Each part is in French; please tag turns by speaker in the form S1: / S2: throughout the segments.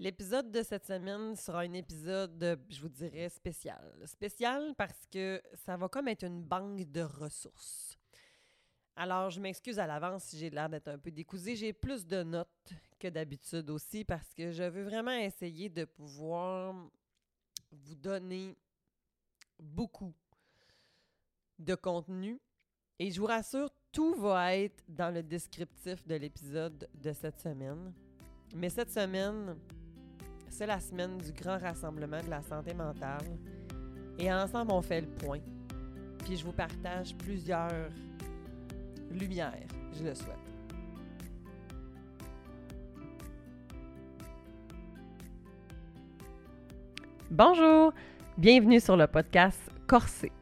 S1: L'épisode de cette semaine sera un épisode, je vous dirais, spécial. Spécial parce que ça va comme être une banque de ressources. Alors, je m'excuse à l'avance si j'ai l'air d'être un peu décousé. J'ai plus de notes que d'habitude aussi parce que je veux vraiment essayer de pouvoir vous donner beaucoup de contenu. Et je vous rassure, tout va être dans le descriptif de l'épisode de cette semaine. Mais cette semaine, c'est la semaine du grand rassemblement de la santé mentale. Et ensemble, on fait le point. Puis je vous partage plusieurs lumières, je le souhaite. Bonjour, bienvenue sur le podcast Corsé.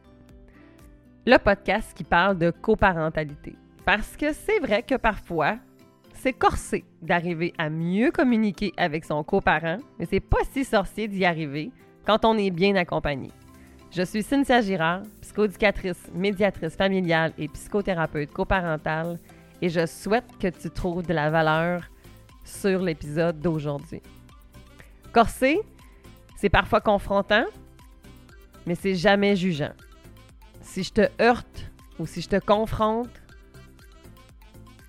S1: Le podcast qui parle de coparentalité. Parce que c'est vrai que parfois, c'est corsé d'arriver à mieux communiquer avec son coparent, mais c'est pas si sorcier d'y arriver quand on est bien accompagné. Je suis Cynthia Girard, psychoéducatrice, médiatrice familiale et psychothérapeute coparentale, et je souhaite que tu trouves de la valeur sur l'épisode d'aujourd'hui. Corsé, c'est parfois confrontant, mais c'est jamais jugeant. Si je te heurte ou si je te confronte,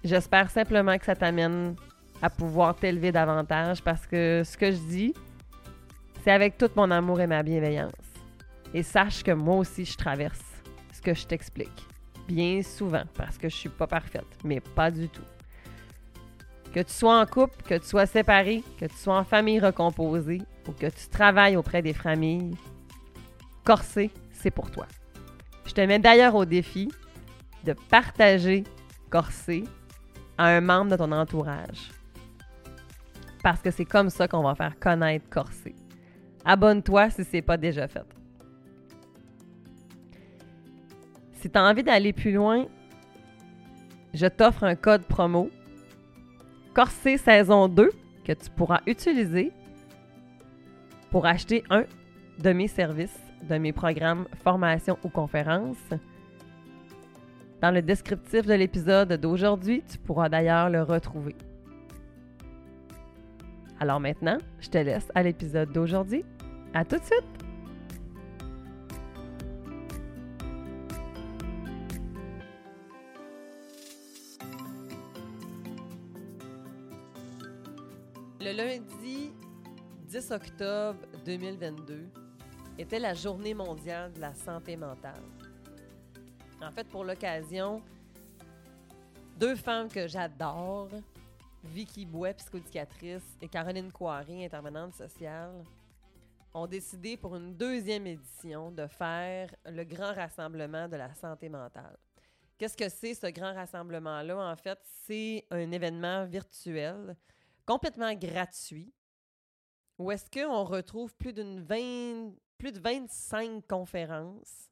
S1: J'espère simplement que ça t'amène à pouvoir t'élever davantage parce que ce que je dis, c'est avec tout mon amour et ma bienveillance. Et sache que moi aussi, je traverse ce que je t'explique. Bien souvent, parce que je suis pas parfaite, mais pas du tout. Que tu sois en couple, que tu sois séparé, que tu sois en famille recomposée ou que tu travailles auprès des familles, Corsé, c'est pour toi. Je te mets d'ailleurs au défi de partager Corsé à un membre de ton entourage. Parce que c'est comme ça qu'on va faire connaître Corsé. Abonne-toi si ce n'est pas déjà fait. Si tu as envie d'aller plus loin, je t'offre un code promo Corsé saison 2 que tu pourras utiliser pour acheter un de mes services, de mes programmes, formations ou conférences dans le descriptif de l'épisode d'aujourd'hui, tu pourras d'ailleurs le retrouver. Alors maintenant, je te laisse à l'épisode d'aujourd'hui. À tout de suite! Le lundi 10 octobre 2022 était la journée mondiale de la santé mentale. En fait, pour l'occasion, deux femmes que j'adore, Vicky Bouet, psychoéducatrice, et Caroline Coiré, intervenante sociale, ont décidé pour une deuxième édition de faire le grand rassemblement de la santé mentale. Qu'est-ce que c'est ce grand rassemblement-là? En fait, c'est un événement virtuel complètement gratuit où est-ce qu'on retrouve plus d'une plus de 25 conférences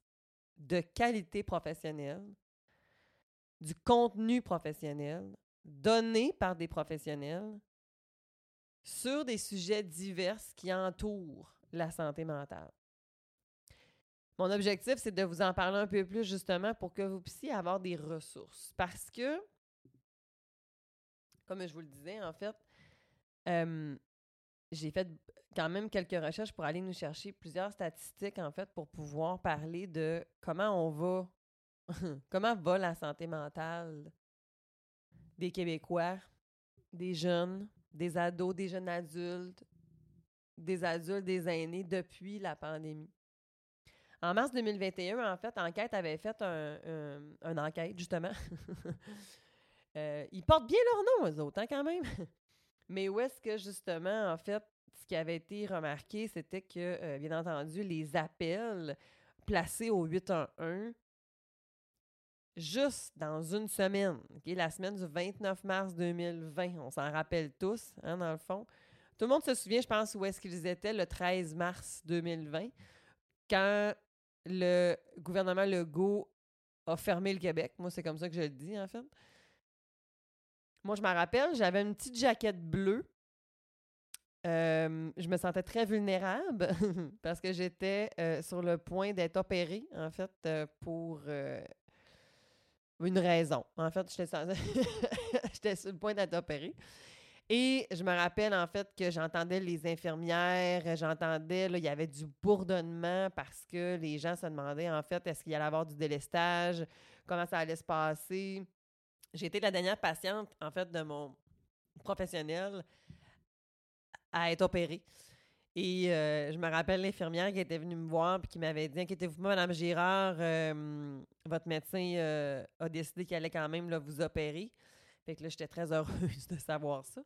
S1: de qualité professionnelle, du contenu professionnel donné par des professionnels sur des sujets divers qui entourent la santé mentale. Mon objectif, c'est de vous en parler un peu plus justement pour que vous puissiez avoir des ressources. Parce que, comme je vous le disais, en fait, j'ai fait quand même quelques recherches pour aller nous chercher plusieurs statistiques, en fait, pour pouvoir parler de comment on va, comment va la santé mentale des Québécois, des jeunes, des ados, des jeunes adultes, des adultes, des aînés depuis la pandémie. En mars 2021, en fait, Enquête avait fait un, enquête, justement. euh, ils portent bien leur nom, eux autres, hein, quand même. Mais où est-ce que, justement, en fait, ce qui avait été remarqué, c'était que, euh, bien entendu, les appels placés au 811 juste dans une semaine, la semaine du 29 mars 2020, on s'en rappelle tous, hein, dans le fond. Tout le monde se souvient, je pense, où est-ce qu'ils étaient le 13 mars 2020, quand le gouvernement Legault a fermé le Québec. Moi, c'est comme ça que je le dis, en fait. Moi, je me rappelle, j'avais une petite jaquette bleue je me sentais très vulnérable parce que j'étais sur le point d'être opérée, en fait, pour une raison. En fait, j'étais sur le point d'être opérée. Et je me rappelle en fait que j'entendais les infirmières, j'entendais, il y avait du bourdonnement parce que les gens se demandaient en fait est-ce qu'il y allait avoir du délestage, comment ça allait se passer. J'ai été la dernière patiente en fait de mon professionnel à être opérée. Et euh, je me rappelle l'infirmière qui était venue me voir et qui m'avait dit Inquiétez-vous Madame Girard, euh, votre médecin euh, a décidé qu'il allait quand même vous opérer. Fait que là, j'étais très heureuse de savoir ça.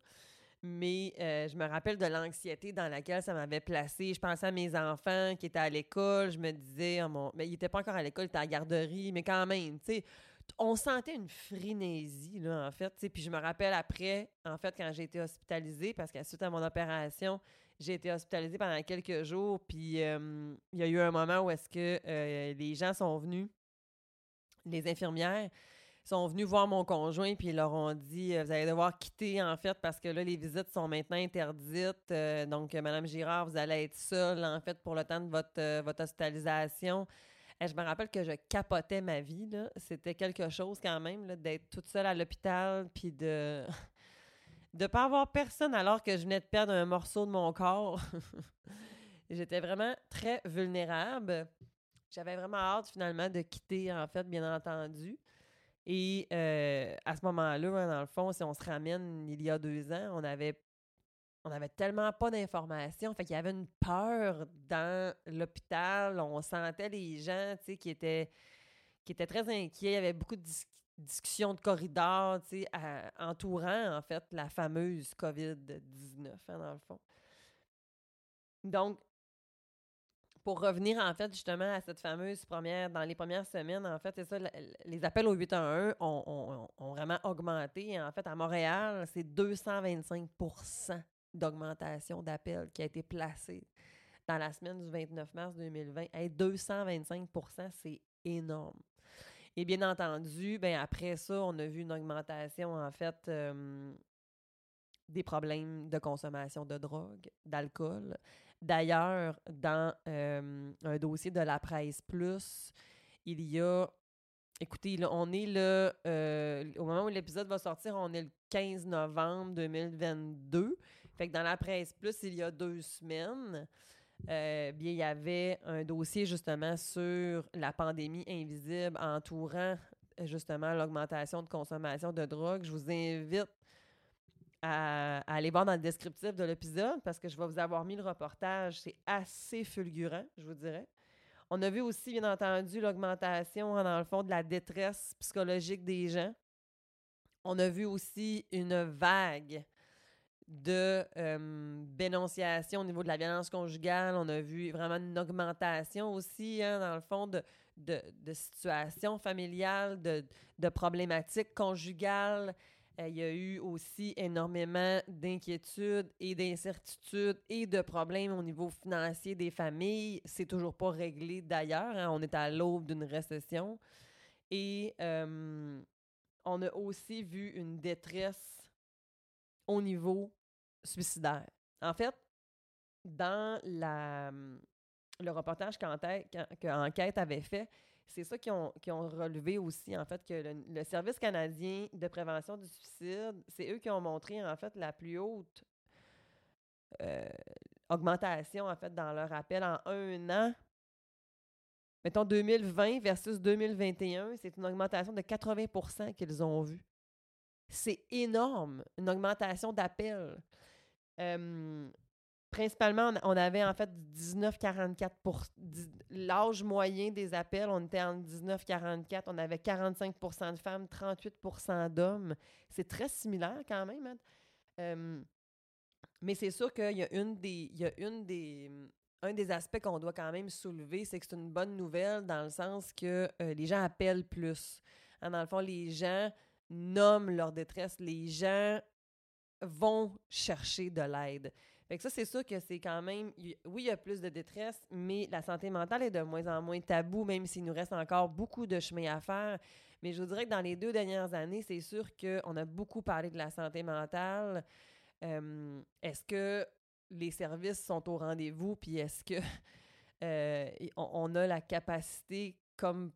S1: Mais je me rappelle de l'anxiété dans laquelle ça m'avait placée. Je pensais à mes enfants qui étaient à l'école. Je me disais, oh mon... mais ils n'étaient pas encore à l'école, ils étaient à la garderie, mais quand même, tu sais on sentait une frénésie, là, en fait. Puis je me rappelle après, en fait, quand j'ai été hospitalisée, parce qu'à suite à mon opération, j'ai été hospitalisée pendant quelques jours, puis il y a eu un moment où est-ce que les gens sont venus, les infirmières sont venus voir mon conjoint, puis ils leur ont dit Vous allez devoir quitter, en fait, parce que là, les visites sont maintenant interdites. Donc, Madame Girard, vous allez être seule, en fait, pour le temps de votre hospitalisation. Et je me rappelle que je capotais ma vie. C'était quelque chose quand même d'être toute seule à l'hôpital, puis de de pas avoir personne alors que je venais de perdre un morceau de mon corps. J'étais vraiment très vulnérable. J'avais vraiment hâte finalement de quitter, en fait, bien entendu. Et euh, à ce moment-là, dans le fond, si on se ramène il y a deux ans, on avait on avait tellement pas d'informations. Fait qu'il y avait une peur dans l'hôpital. On sentait les gens, tu sais, qui étaient, qui étaient très inquiets. Il y avait beaucoup de discussion de corridor, tu sais, entourant, en fait, la fameuse COVID-19, hein, dans le fond. Donc, pour revenir, en fait, justement, à cette fameuse première, dans les premières semaines, en fait, c'est ça, les appels au 811 ont, ont, ont, vraiment augmenté. En fait, à Montréal, c'est 225 d'augmentation d'appels qui a été placée dans la semaine du 29 mars 2020. Hey, 225 c'est énorme. Et bien entendu, ben après ça, on a vu une augmentation, en fait, des problèmes de consommation de drogue, d'alcool. D'ailleurs, dans un dossier de la presse plus, il y a Écoutez, là, on est le. Euh, au moment où l'épisode va sortir, on est le 15 novembre 2022. Fait que dans la presse plus, il y a deux semaines, euh, bien, il y avait un dossier justement sur la pandémie invisible entourant justement l'augmentation de consommation de drogue. Je vous invite à, aller voir dans le descriptif de l'épisode parce que je vais vous avoir mis le reportage. C'est assez fulgurant, je vous dirais. On a vu aussi, bien entendu, l'augmentation, dans le fond, de la détresse psychologique des gens. On a vu aussi une vague de euh, dénonciation au niveau de la violence conjugale. On a vu vraiment une augmentation aussi, hein, dans le fond, de, de, situations familiales, de, de problématiques conjugales. Euh, il y a eu aussi énormément d'inquiétudes et d'incertitudes et de problèmes au niveau financier des familles. C'est toujours pas réglé d'ailleurs. Hein. On est à l'aube d'une récession. Et euh, on a aussi vu une détresse au niveau suicidaire. En fait, dans la, le reportage qu'Enquête avait fait, c'est ça qu'ils ont, ont, relevé aussi, en fait, que le, Service canadien de prévention du suicide, c'est eux qui ont montré, en fait, la plus haute euh, augmentation, en fait, dans leur appel en un an. Mettons 2020 versus 2021, c'est une augmentation de 80% qu'ils ont vue. C'est énorme, une augmentation d'appels principalement, on avait en fait 19-44 pour l'âge moyen des appels, on était en 19-44, on avait 45% de femmes, 38% d'hommes. C'est très similaire quand même. Hein. mais c'est sûr qu'il y a une des. Il y a une des un des aspects qu'on doit quand même soulever, c'est que c'est une bonne nouvelle dans le sens que euh, les gens appellent plus. Hein, dans le fond, les gens nomment leur détresse. Les gens vont chercher de l'aide. Fait ça, c'est sûr que c'est quand même. Oui, il y a plus de détresse, mais la santé mentale est de moins en moins tabou, même s'il nous reste encore beaucoup de chemin à faire. Mais je vous dirais que dans les deux dernières années, c'est sûr qu'on a beaucoup parlé de la santé mentale. Euh, est-ce que les services sont au rendez-vous? Puis est-ce que euh, on, a la capacité, comme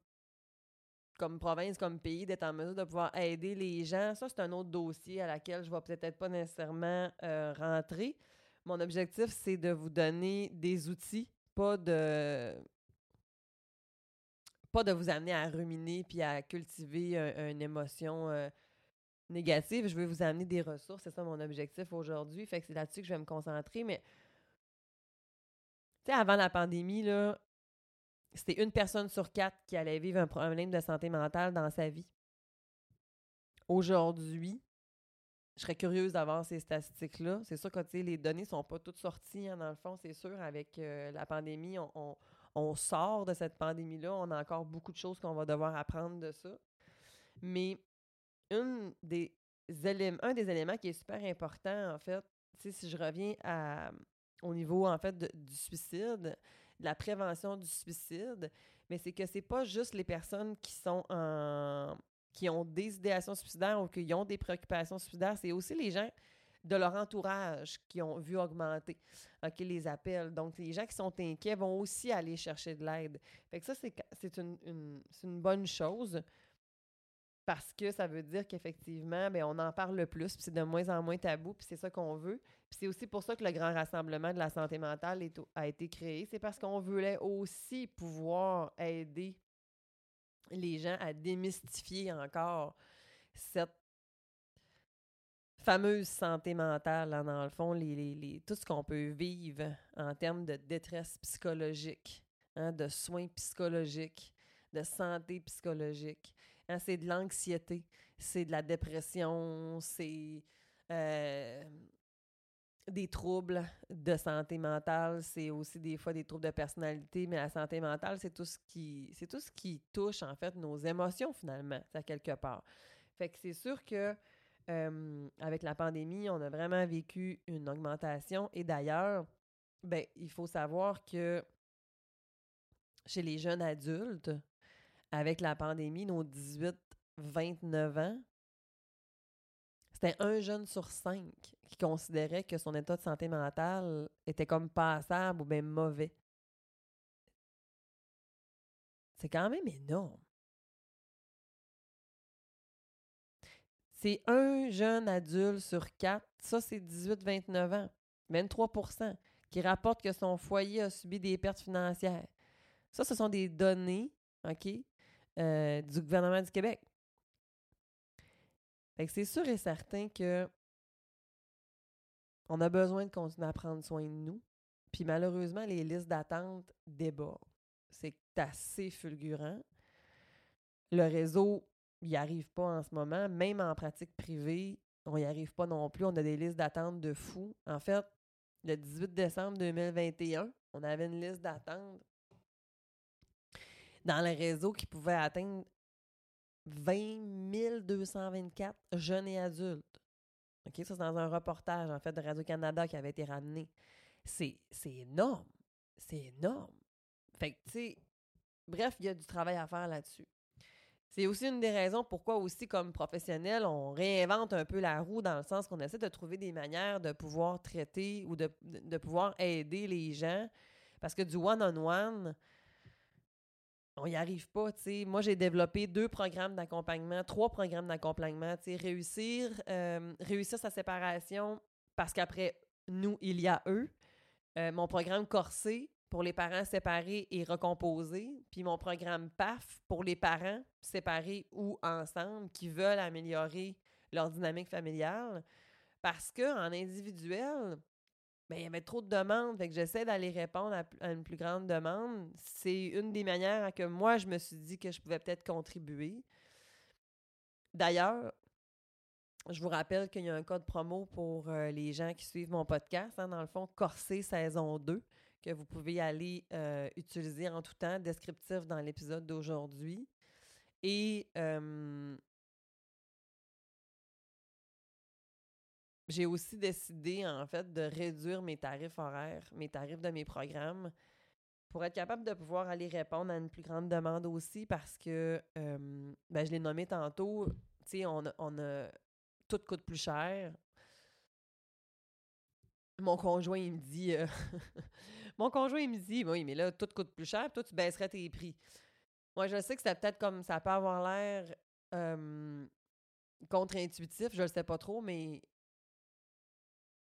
S1: comme province, comme pays, d'être en mesure de pouvoir aider les gens. Ça, c'est un autre dossier à laquelle je vais peut-être pas nécessairement euh, rentrer. Mon objectif, c'est de vous donner des outils, pas de pas de vous amener à ruminer puis à cultiver une émotion euh, négative. Je veux vous amener des ressources. C'est ça mon objectif aujourd'hui. Fait que c'est là-dessus que je vais me concentrer. Mais, tu sais, avant la pandémie, là, c'était une personne sur quatre qui allait vivre un problème de santé mentale dans sa vie. Aujourd'hui, je serais curieuse d'avoir ces statistiques-là. C'est sûr que les données ne sont pas toutes sorties, hein, dans le fond, c'est sûr. Avec euh, la pandémie, on, sort de cette pandémie-là. On a encore beaucoup de choses qu'on va devoir apprendre de ça. Mais un des éléments qui est super important, en fait, si je reviens au niveau, en fait, du suicide, de la prévention du suicide, mais c'est que c'est pas juste les personnes qui sont en qui ont des idéations suicidaires ou qui ont des préoccupations suicidaires, c'est aussi les gens de leur entourage qui ont vu augmenter qui les appellent. Donc, les gens qui sont inquiets vont aussi aller chercher de l'aide. Fait ça, c'est une, une, une bonne chose parce que ça veut dire qu'effectivement, ben, on en parle le plus, puis c'est de moins en moins tabou, puis c'est ça qu'on veut. Puis c'est aussi pour ça que le grand rassemblement de la santé mentale a été créé. C'est parce qu'on voulait aussi pouvoir aider les gens à démystifier encore cette fameuse santé mentale, dans le fond, les, tout ce qu'on peut vivre en termes de détresse psychologique, hein, de soins psychologiques, de santé psychologique. Hein, c'est de l'anxiété, c'est de la dépression, c'est euh, des troubles de santé mentale, c'est aussi des fois des troubles de personnalité, mais la santé mentale, c'est tout ce qui c'est tout ce qui touche en fait nos émotions finalement, à quelque part. Fait que c'est sûr que avec la pandémie, on a vraiment vécu une augmentation et d'ailleurs, ben il faut savoir que chez les jeunes adultes, avec la pandémie, nos 18-29 ans, c'était un jeune sur cinq qui considérait que son état de santé mentale était comme passable ou bien mauvais. C'est quand même énorme. C'est un jeune adulte sur quatre, ça c'est 18-29 ans, 23% qui rapporte que son foyer a subi des pertes financières. Ça, ce sont des données, OK, euh, du gouvernement du Québec. C'est sûr et certain que on a besoin de continuer à prendre soin de nous. Puis malheureusement, les listes d'attente débordent. C'est assez fulgurant. Le réseau, n'y arrive pas en ce moment. Même en pratique privée, on n'y arrive pas non plus. On a des listes d'attente de fous. En fait, le 18 décembre 2021, on avait une liste d'attente dans le réseau qui pouvait atteindre 20 224 jeunes et adultes. Ça, c'est dans un reportage, en fait, de Radio-Canada qui avait été ramené. C'est énorme. C'est énorme. Fait que, tu sais, bref, il y a du travail à faire là-dessus. C'est aussi une des raisons pourquoi aussi, comme professionnel, on réinvente un peu la roue dans le sens qu'on essaie de trouver des manières de pouvoir traiter ou de, de pouvoir aider les gens. Parce que du one-on-one, on n'y arrive pas, tu sais. Moi, j'ai développé deux programmes d'accompagnement, trois programmes d'accompagnement, tu sais. Réussir, euh, réussir sa séparation parce qu'après nous, il y a eux. Euh, mon programme Corsé pour les parents séparés et recomposés, puis mon programme PAF pour les parents séparés ou ensemble qui veulent améliorer leur dynamique familiale. Parce qu'en individuel, ben, il y avait trop de demandes, fait j'essaie d'aller répondre à, une plus grande demande. C'est une des manières à que moi, je me suis dit que je pouvais peut-être contribuer. D'ailleurs, je vous rappelle qu'il y a un code promo pour euh, les gens qui suivent mon podcast, hein, dans le fond, Corsé saison 2, que vous pouvez aller euh, utiliser en tout temps, descriptif dans l'épisode d'aujourd'hui. Et j'ai aussi décidé, en fait, de réduire mes tarifs horaires, mes tarifs de mes programmes, pour être capable de pouvoir aller répondre à une plus grande demande aussi, parce que, ben, je l'ai nommé tantôt, tu sais, on on a, tout coûte plus cher. Mon conjoint, il me dit, euh, mon conjoint, il me dit, oui, mais là, tout coûte plus cher, toi, tu baisserais tes prix. Moi, je sais que c'est peut-être comme ça peut avoir l'air contre-intuitif, je le sais pas trop, mais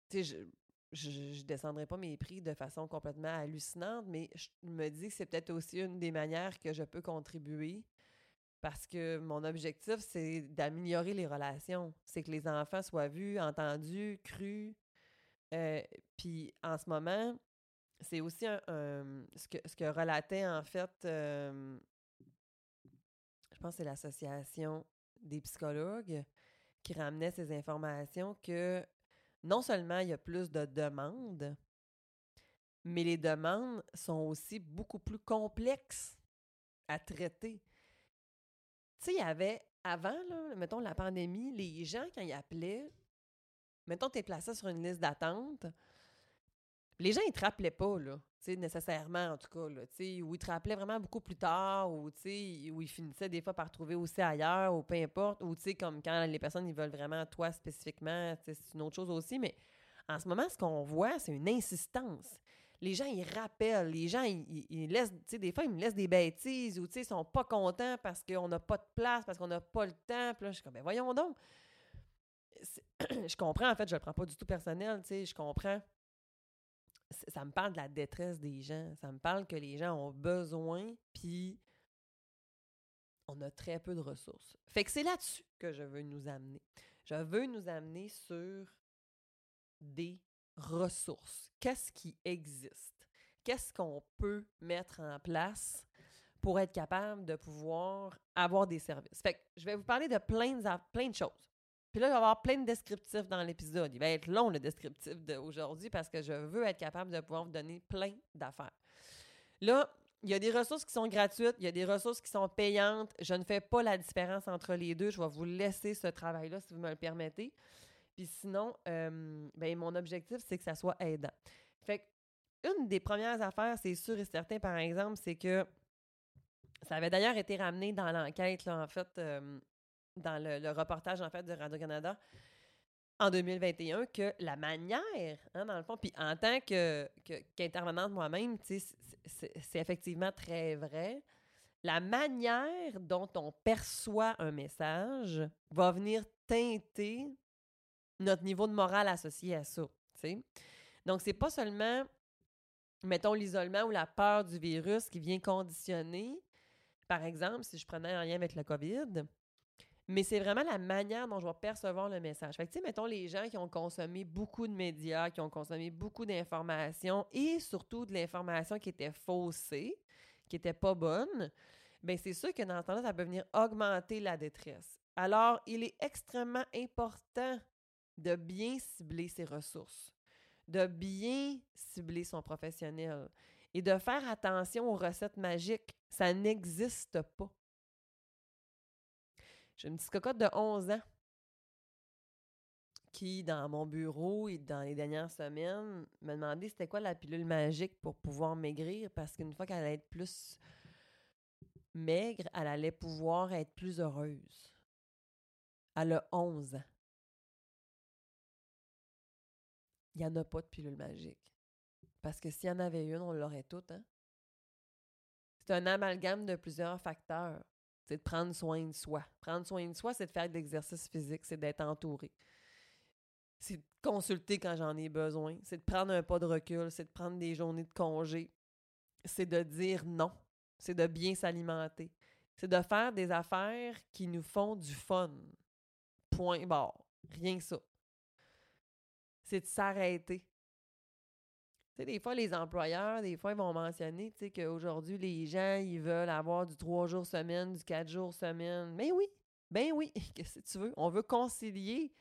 S1: tu sais, je, je, descendrai pas mes prix de façon complètement hallucinante, mais je me dis que c'est peut-être aussi une des manières que je peux contribuer parce que mon objectif, c'est d'améliorer les relations. C'est que les enfants soient vus, entendus, crus. Euh, puis en ce moment, c'est aussi un, ce, que, ce que relatait en fait, euh, je pense que c'est l'association des psychologues qui ramenait ces informations que non seulement il y a plus de demandes, mais les demandes sont aussi beaucoup plus complexes à traiter. Tu sais, il y avait, avant, mettons, la pandémie, les gens, quand ils appelaient, mettons, tu es placé sur une liste d'attente, les gens, ils te rappelaient pas, là, sais, nécessairement, en tout cas, là, sais, ou ils te rappelaient vraiment beaucoup plus tard, ou, sais, où ils finissaient des fois par trouver aussi ailleurs, ou peu importe, ou, sais, comme quand les personnes, ils veulent vraiment toi spécifiquement, c'est une autre chose aussi, mais en ce moment, ce qu'on voit, c'est une insistance les gens, ils rappellent, les gens, ils, laissent, tu des fois, ils me laissent des bêtises ou, tu sais, ils sont pas contents parce qu'on n'a pas de place, parce qu'on n'a pas le temps. Puis là, je suis comme, ben voyons donc. je comprends, en fait, je le prends pas du tout personnel, tu sais, je comprends. Ça me parle de la détresse des gens. Ça me parle que les gens ont besoin, puis on a très peu de ressources. Fait que c'est là-dessus que je veux nous amener. Je veux nous amener sur des ressources. Qu'est-ce qui existe? Qu'est-ce qu'on peut mettre en place pour être capable de pouvoir avoir des services? Fait que je vais vous parler de plein de, plein de choses. Puis là, il va y avoir plein de descriptifs dans l'épisode. Il va être long, le descriptif d'aujourd'hui, parce que je veux être capable de pouvoir vous donner plein d'affaires. Là, il y a des ressources qui sont gratuites, il y a des ressources qui sont payantes. Je ne fais pas la différence entre les deux. Je vais vous laisser ce travail-là, si vous me le permettez. Puis sinon, euh, ben, mon objectif, c'est que ça soit aidant. Fait une des premières affaires, c'est sûr et certain, par exemple, c'est que ça avait d'ailleurs été ramené dans l'enquête, en fait, euh, dans le, reportage, en fait, de Radio-Canada en 2021, que la manière, hein, dans le fond, puis en tant que, qu'intervenante moi-même, c'est, effectivement très vrai. La manière dont on perçoit un message va venir teinter notre niveau de morale associé à ça. sais. Donc, c'est pas seulement, mettons, l'isolement ou la peur du virus qui vient conditionner, par exemple, si je prenais un lien avec le COVID, mais c'est vraiment la manière dont je vais percevoir le message. Fait que, tu sais, mettons, les gens qui ont consommé beaucoup de médias, qui ont consommé beaucoup d'informations et surtout de l'information qui était faussée, qui était pas bonne, bien, c'est sûr que dans ce temps-là, ça peut venir augmenter la détresse. Alors, il est extrêmement important de bien cibler ses ressources, de bien cibler son professionnel et de faire attention aux recettes magiques. Ça n'existe pas. J'ai une petite cocotte de 11 ans qui, dans mon bureau et dans les dernières semaines, m'a demandé c'était quoi la pilule magique pour pouvoir maigrir parce qu'une fois qu'elle allait être plus maigre, elle allait pouvoir être plus heureuse. Elle a 11 ans. il n'y en a pas de pilule magique. Parce que s'il y en avait une, on l'aurait toutes. Hein? C'est un amalgame de plusieurs facteurs. C'est de prendre soin de soi. Prendre soin de soi, c'est de faire de l'exercice physique, c'est d'être entouré. C'est de consulter quand j'en ai besoin. C'est de prendre un pas de recul. C'est de prendre des journées de congé. C'est de dire non. C'est de bien s'alimenter. C'est de faire des affaires qui nous font du fun. Point barre. Rien que ça c'est de s'arrêter. Des fois, les employeurs, des fois, ils vont mentionner, qu'aujourd'hui, les gens, ils veulent avoir du trois jours semaine, du quatre jours semaine. Mais oui, ben oui, qu'est-ce que tu veux? On veut concilier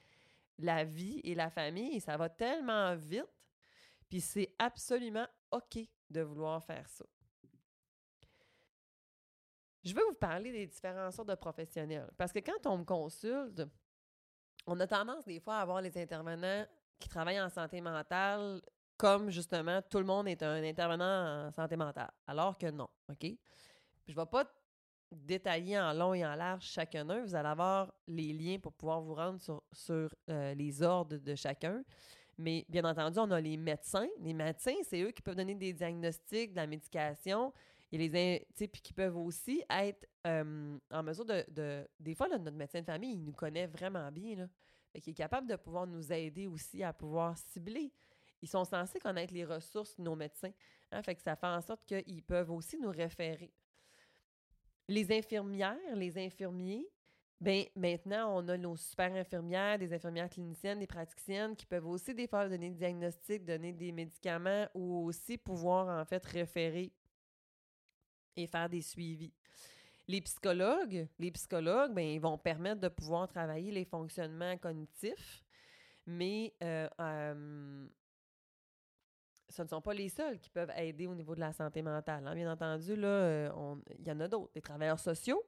S1: la vie et la famille et ça va tellement vite. Puis c'est absolument OK de vouloir faire ça. Je veux vous parler des différents sortes de professionnels. Parce que quand on me consulte, on a tendance des fois à avoir les intervenants qui travaillent en santé mentale comme justement tout le monde est un intervenant en santé mentale. Alors que non, OK? je ne vais pas détailler en long et en large chacun d'eux. Vous allez avoir les liens pour pouvoir vous rendre sur, sur euh, les ordres de chacun. Mais bien entendu, on a les médecins. Les médecins, c'est eux qui peuvent donner des diagnostics, de la médication Et les puis qui peuvent aussi être en mesure de, Des fois, notre médecin de famille, il nous connaît vraiment bien. Là. Qu'il est capable de pouvoir nous aider aussi à pouvoir cibler. Ils sont censés connaître les ressources de nos médecins. Hein, fait que ça fait en sorte qu'ils peuvent aussi nous référer. Les infirmières, les infirmiers, ben maintenant, on a nos super infirmières, des infirmières cliniciennes, des praticiennes qui peuvent aussi des fois donner des diagnostics, donner des médicaments ou aussi pouvoir en fait référer et faire des suivis. Les psychologues, les psychologues, ben, ils vont permettre de pouvoir travailler les fonctionnements cognitifs, mais euh, ce ne sont pas les seuls qui peuvent aider au niveau de la santé mentale. Hein. Bien entendu, là, euh, il y en a d'autres. Les travailleurs sociaux,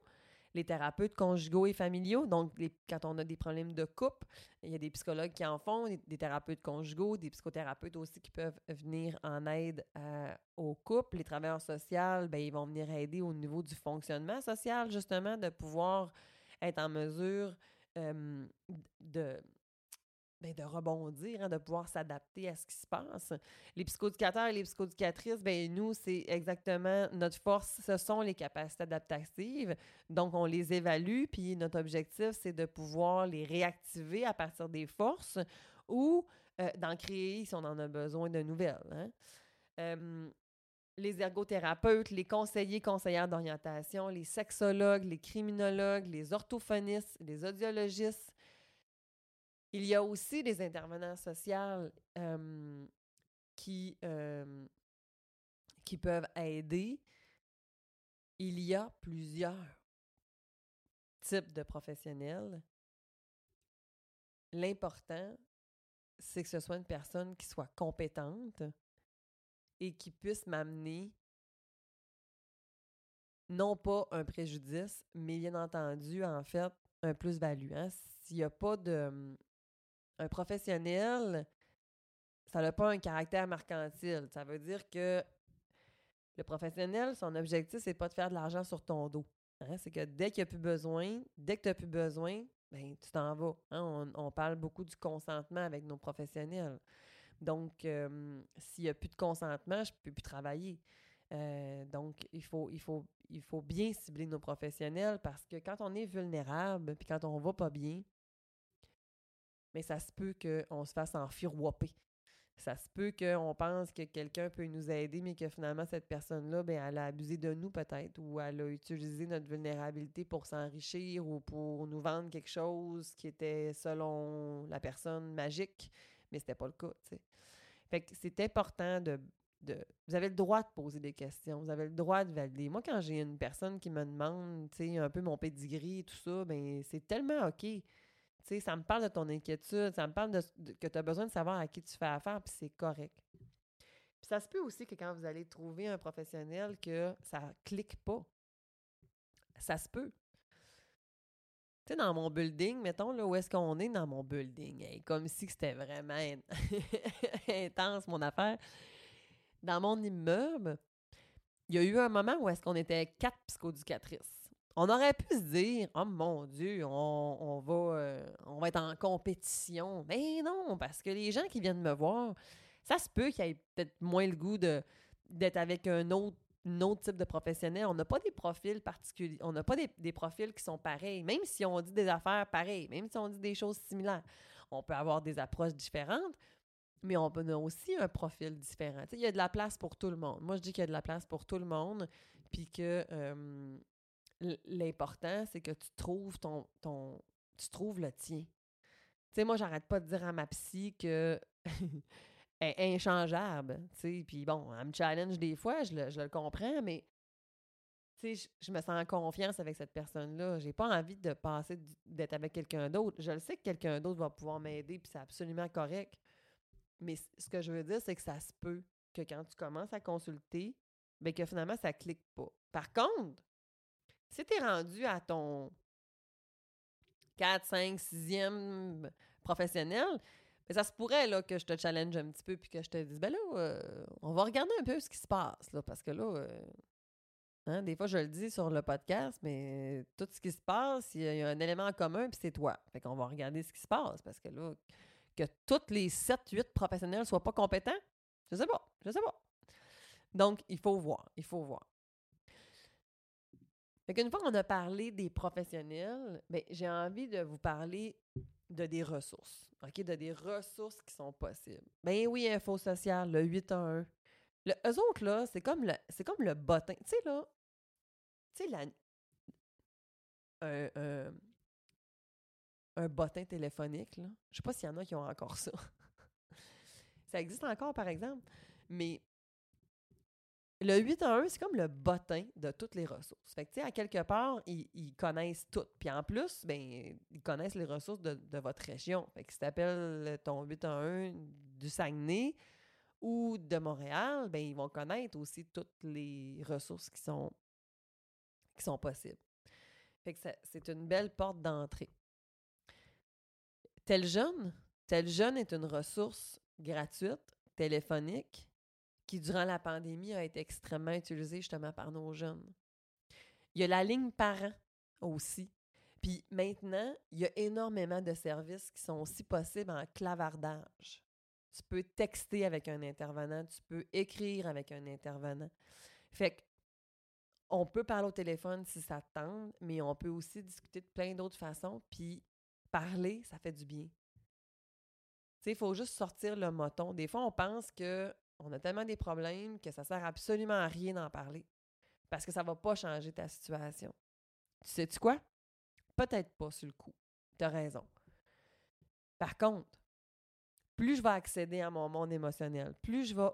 S1: les thérapeutes conjugaux et familiaux. Donc, quand on a des problèmes de couple, il y a des psychologues qui en font, des, thérapeutes conjugaux, des psychothérapeutes aussi qui peuvent venir en aide euh, au couple. Les travailleurs sociaux, ben, ils vont venir aider au niveau du fonctionnement social, justement, de pouvoir être en mesure euh, de ben, de rebondir, hein, de pouvoir s'adapter à ce qui se passe. Les psychoéducateurs et les psychoéducatrices, ben nous, c'est exactement notre force, ce sont les capacités adaptatives. Donc, on les évalue, puis notre objectif, c'est de pouvoir les réactiver à partir des forces ou euh, d'en créer si on en a besoin de nouvelles. Hein. les ergothérapeutes, les conseillers, conseillères d'orientation, les sexologues, les criminologues, les orthophonistes, les audiologistes, il y a aussi des intervenants sociaux qui, qui peuvent aider. Il y a plusieurs types de professionnels. L'important, c'est que ce soit une personne qui soit compétente et qui puisse m'amener non pas un préjudice, mais bien entendu, en fait, un plus-value. Hein. S'il n'y a pas de, un professionnel, ça n'a pas un caractère mercantile. Ça veut dire que le professionnel, son objectif, c'est pas de faire de l'argent sur ton dos. Hein. C'est que dès qu'il n'y a plus besoin, dès que tu n'as plus besoin, ben, tu t'en vas. Hein. On, parle beaucoup du consentement avec nos professionnels. Donc, s'il n'y a plus de consentement, je ne peux plus travailler. Euh, donc, il faut, il, faut, il faut bien cibler nos professionnels parce que quand on est vulnérable, puis quand on va pas bien, mais ça se peut qu'on se fasse enfirouaper. Ça se peut qu'on pense que quelqu'un peut nous aider, mais que finalement, cette personne-là, ben, elle a abusé de nous peut-être, ou elle a utilisé notre vulnérabilité pour s'enrichir ou pour nous vendre quelque chose qui était, selon la personne, magique, mais c'était pas le cas. Fait que c'est important de, de, Vous avez le droit de poser des questions, vous avez le droit de valider. Moi, quand j'ai une personne qui me demande, un peu mon pedigree et tout ça, ben c'est tellement OK ça me parle de ton inquiétude, ça me parle de, que tu as besoin de savoir à qui tu fais affaire, puis c'est correct. Puis ça se peut aussi que quand vous allez trouver un professionnel, que ça clique pas. Ça se peut. Tu sais, dans mon building, mettons, là, où est-ce qu'on est dans mon building? comme si c'était vraiment intense, mon affaire. Dans mon immeuble, il y a eu un moment où est-ce qu'on était quatre psychoducatrices. On aurait pu se dire, oh mon Dieu, on, va, euh, on va être en compétition. Mais non, parce que les gens qui viennent me voir, ça se peut qu'ils aient peut-être moins le goût d'être avec un autre, autre type de professionnel. On n'a pas des profils particuliers. On n'a pas des, profils qui sont pareils, même si on dit des affaires pareilles, même si on dit des choses similaires. On peut avoir des approches différentes, mais on a aussi un profil différent. il y a de la place pour tout le monde. Moi, je dis qu'il y a de la place pour tout le monde, puis que l'important, c'est que tu trouves ton, ton. Tu trouves le tien. Tu sais, moi, j'arrête pas de dire à ma psy que. est inchangeable, tu sais, puis bon, elle me challenge des fois, je le, comprends, mais tu sais, je, me sens en confiance avec cette personne-là. J'ai pas envie de passer d'être avec quelqu'un d'autre. Je le sais que quelqu'un d'autre va pouvoir m'aider, puis c'est absolument correct. Mais ce que je veux dire, c'est que ça se peut que quand tu commences à consulter, bien que finalement, ça clique pas. Par contre, si tu es rendu à ton 4, 5, 6e professionnel, ben, ça se pourrait là, que je te challenge un petit peu puis que je te dise ben là, euh, on va regarder un peu ce qui se passe, là, parce que là, euh, hein, des fois je le dis sur le podcast, mais tout ce qui se passe, il y, a un élément en commun puis c'est toi. Fait qu'on va regarder ce qui se passe parce que là, que tous les 7, 8 professionnels soient pas compétents, je sais pas, je sais pas. Donc, il faut voir, il faut voir. Fait qu'une fois qu'on a parlé des professionnels, ben, j'ai envie de vous parler de des ressources, OK? De des ressources qui sont possibles. Ben oui, Info Social, le 8 1. Le, eux autres, là, c'est comme le, c'est comme le bottin. Tu sais, là, tu sais, la, un, un, un bottin téléphonique, là. Je sais pas s'il y en a qui ont encore ça. ça existe encore, par exemple. Mais le 8 1, c'est comme le bottin de toutes les ressources. Fait que, tu sais, à quelque part, ils, connaissent tout. Puis en plus, ben, ils connaissent les ressources de, votre région. Fait que si tu appelles ton 8 1 du Saguenay ou de Montréal, ben, ils vont connaître aussi toutes les ressources qui sont, qui sont possibles. Fait que c'est une belle porte d'entrée. Tel jeune, tel jeune est une ressource gratuite, téléphonique, qui, durant la pandémie, a été extrêmement utilisée justement par nos jeunes. Il y a la ligne parents aussi. Puis maintenant, il y a énormément de services qui sont aussi possibles en clavardage. Tu peux texter avec un intervenant, tu peux écrire avec un intervenant. Fait que on peut parler au téléphone si ça tente, mais on peut aussi discuter de plein d'autres façons. Puis parler, ça fait du bien. Tu sais, il faut juste sortir le moton. Des fois, on pense que on a tellement des problèmes que ça sert absolument à rien d'en parler. Parce que ça va pas changer ta situation. Tu sais-tu quoi? Peut-être pas sur le coup. Tu raison. Par contre, plus je vais accéder à mon monde émotionnel, plus je vais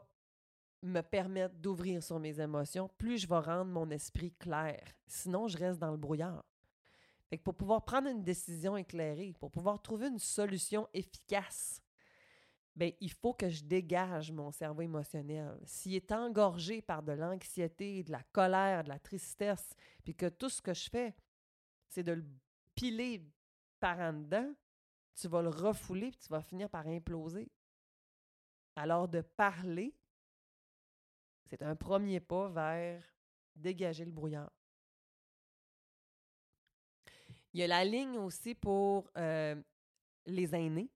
S1: me permettre d'ouvrir sur mes émotions, plus je vais rendre mon esprit clair. Sinon, je reste dans le brouillard. Fait pour pouvoir prendre une décision éclairée, pour pouvoir trouver une solution efficace, ben, il faut que je dégage mon cerveau émotionnel. S'il est engorgé par de l'anxiété, de la colère, de la tristesse, puis que tout ce que je fais, c'est de le piler par en dedans, tu vas le refouler, puis tu vas finir par imploser. Alors de parler, c'est un premier pas vers dégager le brouillard. Il y a la ligne aussi pour euh, les aînés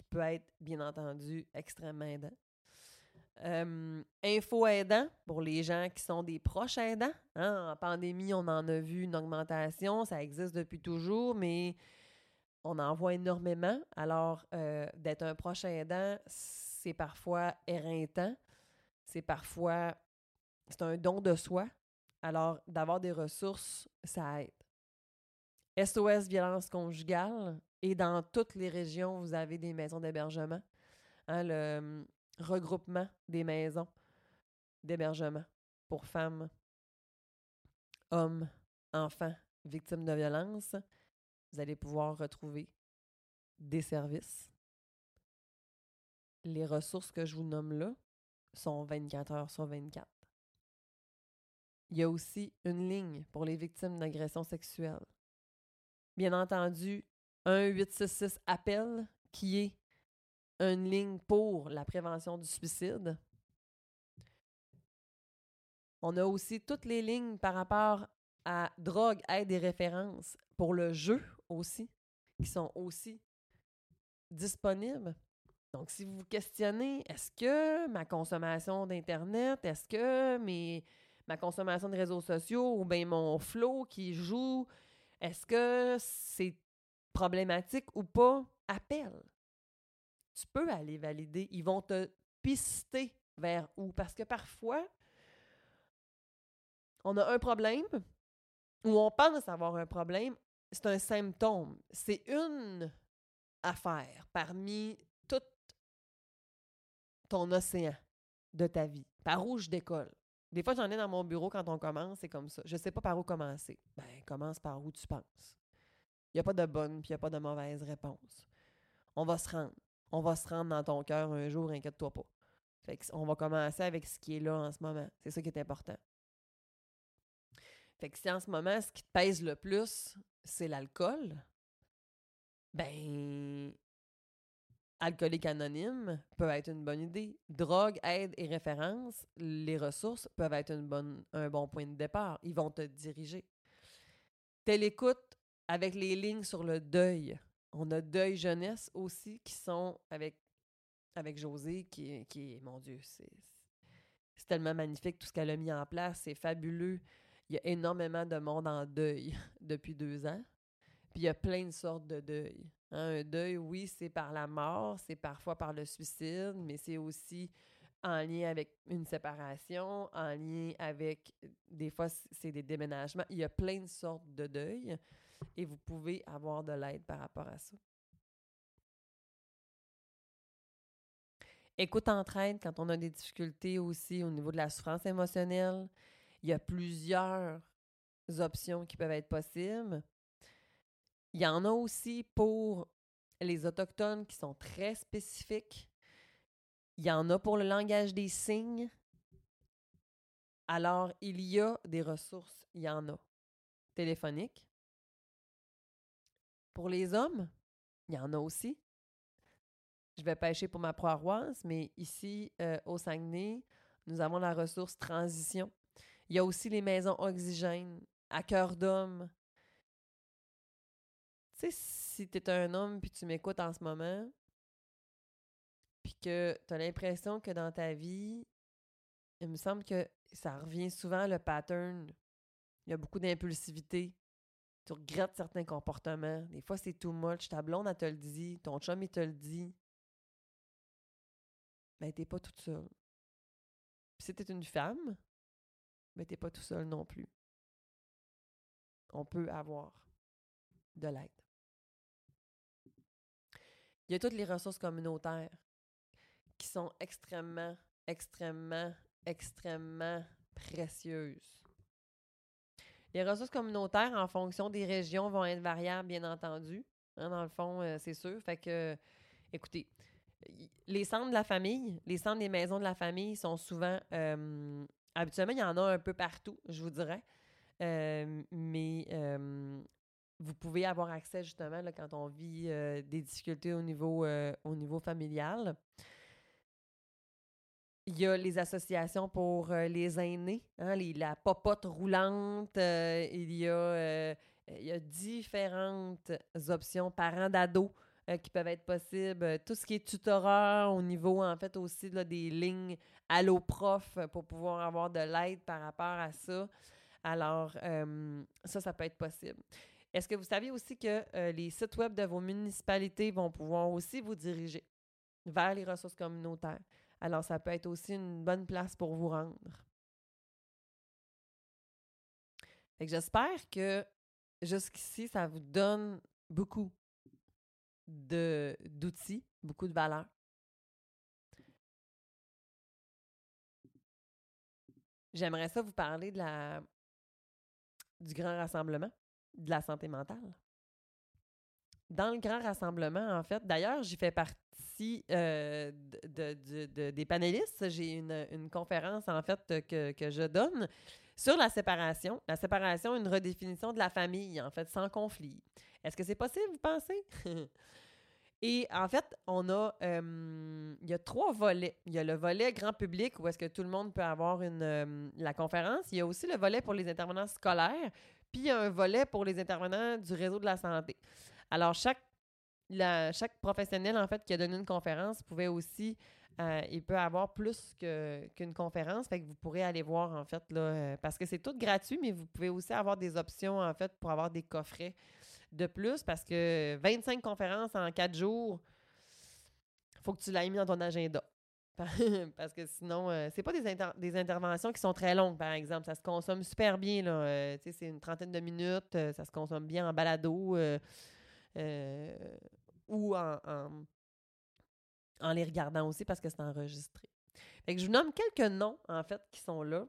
S1: qui peut être, bien entendu, extrêmement aidant. info aidant pour les gens qui sont des proches aidants. Hein. En pandémie, on en a vu une augmentation. Ça existe depuis toujours, mais on en voit énormément. Alors, euh, d'être un proche aidant, c'est parfois éreintant. C'est parfois. C'est un don de soi. Alors, d'avoir des ressources, ça aide. SOS violence conjugale, et dans toutes les régions, vous avez des maisons d'hébergement. Hein, le hum, regroupement des maisons d'hébergement pour femmes, hommes, enfants victimes de violence. Vous allez pouvoir retrouver des services. Les ressources que je vous nomme là sont 24 heures sur 24. Il y a aussi une ligne pour les victimes d'agressions sexuelles. Bien entendu, un 866 appel qui est une ligne pour la prévention du suicide. On a aussi toutes les lignes par rapport à drogue, aide et références pour le jeu aussi, qui sont aussi disponibles. Donc, si vous vous questionnez, est-ce que ma consommation d'Internet, est-ce que mes, ma consommation de réseaux sociaux ou bien mon flow qui joue, est-ce que c'est problématique ou pas, appelle. Tu peux aller valider. Ils vont te pister vers où? Parce que parfois, on a un problème ou on pense avoir un problème. C'est un symptôme. C'est une affaire parmi tout ton océan de ta vie. Par où je décolle? Des fois, j'en ai dans mon bureau quand on commence, c'est comme ça. Je ne sais pas par où commencer. Ben, commence par où tu penses. Il n'y a pas de bonne puis il n'y a pas de mauvaise réponse. On va se rendre. On va se rendre dans ton cœur un jour, inquiète-toi pas. Fait on va commencer avec ce qui est là en ce moment. C'est ça qui est important. Fait que si en ce moment, ce qui te pèse le plus, c'est l'alcool, ben, alcoolique anonyme peut être une bonne idée. Drogue, aide et référence, les ressources peuvent être une bonne, un bon point de départ. Ils vont te diriger. Telle écoute avec les lignes sur le deuil. On a Deuil Jeunesse aussi qui sont avec, avec José, qui, qui mon Dieu, c'est tellement magnifique tout ce qu'elle a mis en place, c'est fabuleux. il y a énormément de monde en deuil depuis deux ans. Puis il y a plein de sortes de deuil. Hein. Un deuil, oui, c'est par la mort, c'est parfois par le suicide, mais c'est aussi en lien avec une séparation, en lien avec, des fois, c'est des déménagements. Il y a plein de sortes de deuil et vous pouvez avoir de l'aide par rapport à ça. Écoute entraide quand on a des difficultés aussi au niveau de la souffrance émotionnelle. Il y a plusieurs options qui peuvent être possibles. Il y en a aussi pour les Autochtones qui sont très spécifiques. Il y en a pour le langage des signes. Alors, il y a des ressources, il y en a. Téléphoniques. Pour les hommes, il y en a aussi. Je vais pêcher pour ma paroisse, mais ici, euh, au Saguenay, nous avons la ressource transition. Il y a aussi les maisons oxygènes à cœur d'homme tu sais, si tu es un homme puis tu m'écoutes en ce moment, puis que tu as l'impression que dans ta vie, il me semble que ça revient souvent le pattern. Il y a beaucoup d'impulsivité. Tu regrettes certains comportements. Des fois, c'est too much. Ta blonde, elle te le dit. Ton chum, il te le dit. Ben, t'es pas toute seule. Puis si t'es une femme, ben, t'es pas tout seul non plus. On peut avoir de l'aide. Il y a toutes les ressources communautaires qui sont extrêmement, extrêmement, extrêmement précieuses. Les ressources communautaires, en fonction des régions, vont être variables, bien entendu. Hein, dans le fond, euh, c'est sûr. Fait que, écoutez, les centres de la famille, les centres des maisons de la famille sont souvent. Habituellement, il y en a un peu partout, je vous dirais. Mais vous pouvez avoir accès justement quand on vit euh, des difficultés au niveau, euh, au niveau familial. Il y a les associations pour euh, les aînés, hein, la popote roulante. il, y a, il y a différentes options, parents d'ados qui peuvent être possibles. Tout ce qui est tutorat au niveau, en fait, aussi des lignes Allo Prof pour pouvoir avoir de l'aide par rapport à ça. Alors, ça, ça peut être possible. Est-ce que vous saviez aussi que euh, les sites web de vos municipalités vont pouvoir aussi vous diriger vers les ressources communautaires? Alors, ça peut être aussi une bonne place pour vous rendre. j'espère que jusqu'ici, ça vous donne beaucoup d'outils, beaucoup de valeurs. J'aimerais ça vous parler de la, du grand rassemblement de la santé mentale. Dans le grand rassemblement, en fait, d'ailleurs, j'y fais partie euh, de, des panélistes. J'ai une, conférence, en fait, que, que je donne sur la séparation. La séparation, une redéfinition de la famille, en fait, sans conflit. Est-ce que c'est possible, vous pensez? Et en fait, on a, euh, il y a trois volets. Il y a le volet grand public où est-ce que tout le monde peut avoir une, euh, la conférence. Il y a aussi le volet pour les intervenants scolaires. Puis il y a un volet pour les intervenants du réseau de la santé. Alors, chaque, chaque professionnel, en fait, qui a donné une conférence pouvait aussi, euh, il peut avoir plus qu'une conférence. Fait que vous pourrez aller voir, en fait, là, euh, parce que c'est tout gratuit, mais vous pouvez aussi avoir des options, en fait, pour avoir des coffrets de plus, parce que 25 conférences en 4 jours, faut que tu l'aies mis dans ton agenda. parce que sinon, euh, c'est pas des, des, interventions qui sont très longues, par exemple. Ça se consomme super bien. Là. Euh, c'est une trentaine de minutes. Ça se consomme bien en balado ou en, en, les regardant aussi parce que c'est enregistré. Fait que je vous nomme quelques noms, en fait, qui sont là.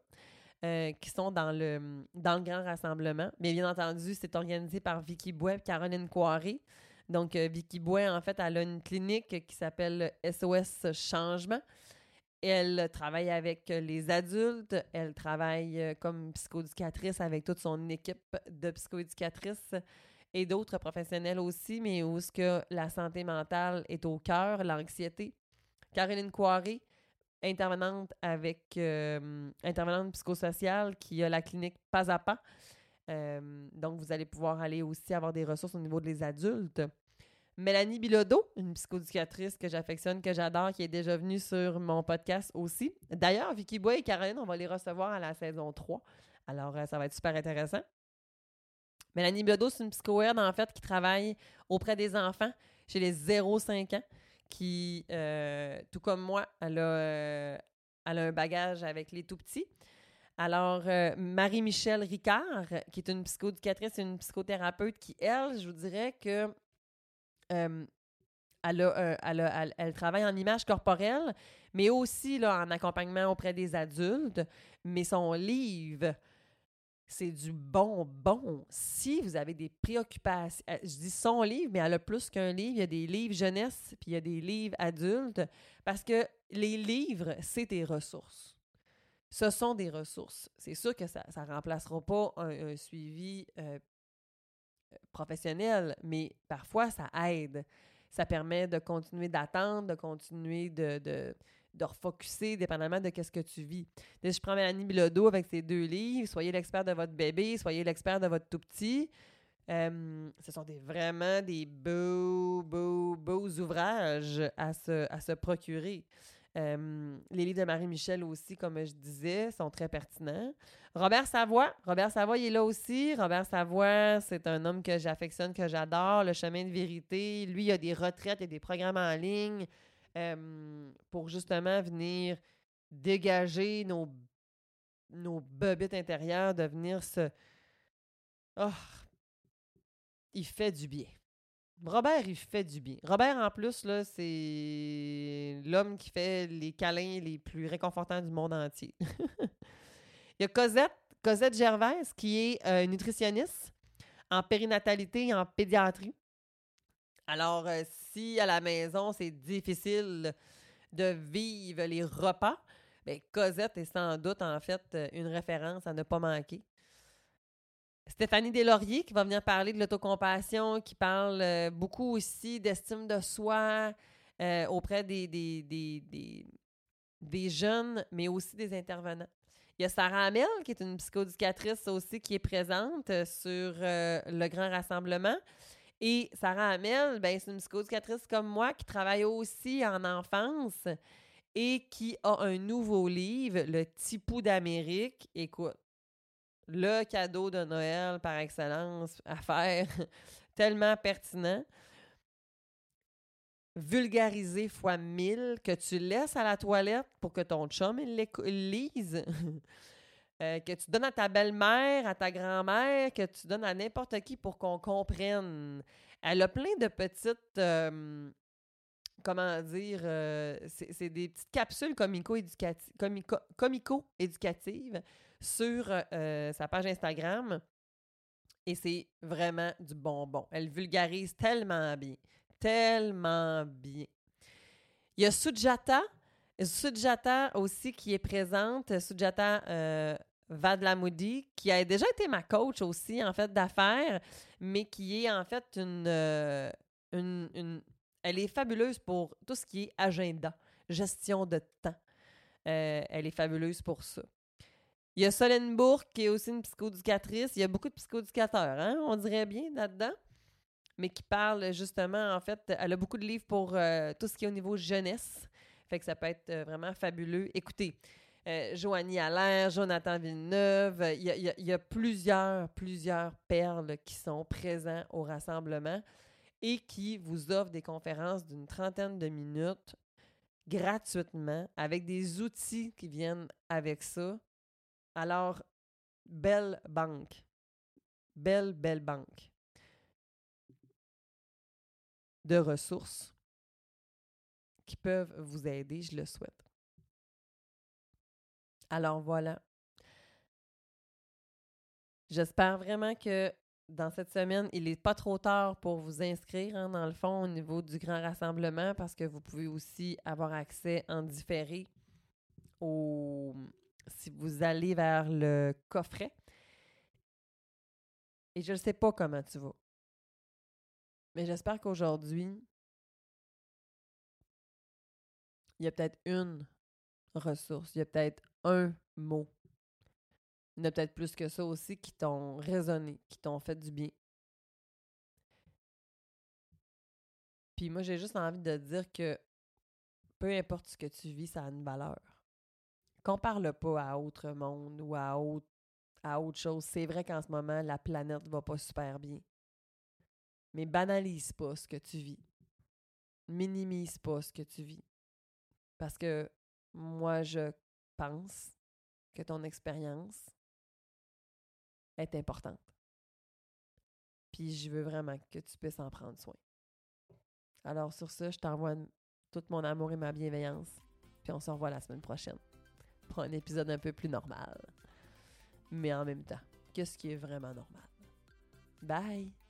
S1: qui sont dans le, dans le grand rassemblement. Mais bien entendu, c'est organisé par Vicky Bouet et Caroline Coiré. Donc, Vicky Bouet, en fait, elle a une clinique qui s'appelle SOS Changement. Elle travaille avec les adultes, elle travaille euh, comme psychoéducatrice avec toute son équipe de psychoéducatrices et d'autres professionnels aussi, mais où ce que la santé mentale est au cœur, l'anxiété. Caroline Coiré, intervenante avec euh, intervenante psychosociale qui a la clinique Pas à Pas. Euh, donc, vous allez pouvoir aller aussi avoir des ressources au niveau des adultes. Mélanie Bilodeau, une psychoducatrice que j'affectionne, que j'adore, qui est déjà venue sur mon podcast aussi. D'ailleurs, Vicky Boy et Caroline, on va les recevoir à la saison 3. Alors, ça va être super intéressant. Mélanie Bilodeau, c'est une psychoède, en fait, qui travaille auprès des enfants chez les 0-5 ans, qui, tout comme moi, elle a, elle a un bagage avec les tout-petits. Alors, euh, Marie-Michel Ricard, qui est une psychoéducatrice et une psychothérapeute, qui, elle, je vous dirais que euh, elle, travaille en image corporelle, mais aussi en accompagnement auprès des adultes. Mais son livre, c'est du bonbon. Si vous avez des préoccupations, euh, je dis son livre, mais elle a plus qu'un livre. Il y a des livres jeunesse, puis il y a des livres adultes, parce que les livres, c'est des ressources. Ce sont des ressources. C'est sûr que ça ne remplacera pas un, suivi euh, professionnel, mais parfois, ça aide. Ça permet de continuer d'attendre, de continuer de, de refocuser, dépendamment de ce que tu vis. je prends Mélanie Bilodeau avec ses deux livres, Soyez l'expert de votre bébé, Soyez l'expert de votre tout-petit. Euh, ce sont des, vraiment des beaux, beaux, beaux ouvrages à se, procurer. Euh, les livres de Marie-Michel aussi, comme je disais, sont très pertinents. Robert Savoie, Robert Savoie, il est là aussi. Robert Savoie, c'est un homme que j'affectionne, que j'adore, le chemin de vérité. Lui, il a des retraites et des programmes en ligne pour justement venir dégager nos, nos bobites intérieures, de venir se... Oh, il fait du bien. Robert, il fait du bien. Robert, en plus, là, c'est l'homme qui fait les câlins les plus réconfortants du monde entier. il y a Cosette, Cosette Gervais, qui est euh, nutritionniste en périnatalité et en pédiatrie. Alors, euh, si à la maison, c'est difficile de vivre les repas, bien, Cosette est sans doute, en fait, une référence à ne pas manquer. Stéphanie Deslauriers qui va venir parler de l'autocompassion, qui parle euh, beaucoup aussi d'estime de soi euh, auprès des, jeunes, mais aussi des intervenants. Il y a Sarah Hamel, qui est une psychoéducatrice aussi, qui est présente sur le grand rassemblement. Et Sarah Hamel, ben, c'est une psychoéducatrice comme moi qui travaille aussi en enfance et qui a un nouveau livre, Le Tipou d'Amérique. Écoute, le cadeau de Noël par excellence à faire, tellement pertinent. Vulgarisé fois mille, que tu laisses à la toilette pour que ton chum il lise. Euh, que tu donnes à ta belle-mère, à ta grand-mère, que tu donnes à n'importe qui pour qu'on comprenne. Elle a plein de petites, euh, comment dire, euh, c'est des petites capsules comico-éducatives comico sur sa page Instagram. Et c'est vraiment du bonbon. Elle vulgarise tellement bien. Tellement bien. Il y a Sujata. Sujata aussi qui est présente. Sujata Vadlamoudi, qui a déjà été ma coach aussi, en fait, d'affaires, mais qui est en fait une, euh, une, Elle est fabuleuse pour tout ce qui est agenda, gestion de temps. Euh, elle est fabuleuse pour ça. Il y a Solène qui est aussi une psychoéducatrice. Il y a beaucoup de psychoéducateurs, hein, on dirait bien là-dedans, mais qui parle justement, en fait, elle a beaucoup de livres pour euh, tout ce qui est au niveau jeunesse. Fait que ça peut être vraiment fabuleux. Écoutez, euh, Joanie Allaire, Jonathan Villeneuve, il y, a, il y, a, plusieurs, plusieurs perles qui sont présents au rassemblement et qui vous offrent des conférences d'une trentaine de minutes gratuitement avec des outils qui viennent avec ça alors, belle banque. Belle, belle banque de ressources qui peuvent vous aider, je le souhaite. Alors voilà. J'espère vraiment que dans cette semaine, il n'est pas trop tard pour vous inscrire, hein, dans le fond, au niveau du grand rassemblement, parce que vous pouvez aussi avoir accès en différé au, si vous allez vers le coffret. Et je ne sais pas comment tu vas. Mais j'espère qu'aujourd'hui, il y a peut-être une ressource, il y a peut-être un mot. Il y en a peut-être plus que ça aussi qui t'ont résonné, qui t'ont fait du bien. Puis moi, j'ai juste envie de dire que peu importe ce que tu vis, ça a une valeur. Compare-le pas à autre monde ou à, autre, à autre chose. C'est vrai qu'en ce moment, la planète va pas super bien. Mais banalise pas ce que tu vis. Minimise pas ce que tu vis. Parce que moi, je pense que ton expérience est importante. Puis je veux vraiment que tu puisses en prendre soin. Alors sur ce, je t'envoie tout mon amour et ma bienveillance. Puis on se revoit la semaine prochaine pour un épisode un peu plus normal. Mais en même temps, qu'est-ce qui est vraiment normal? Bye!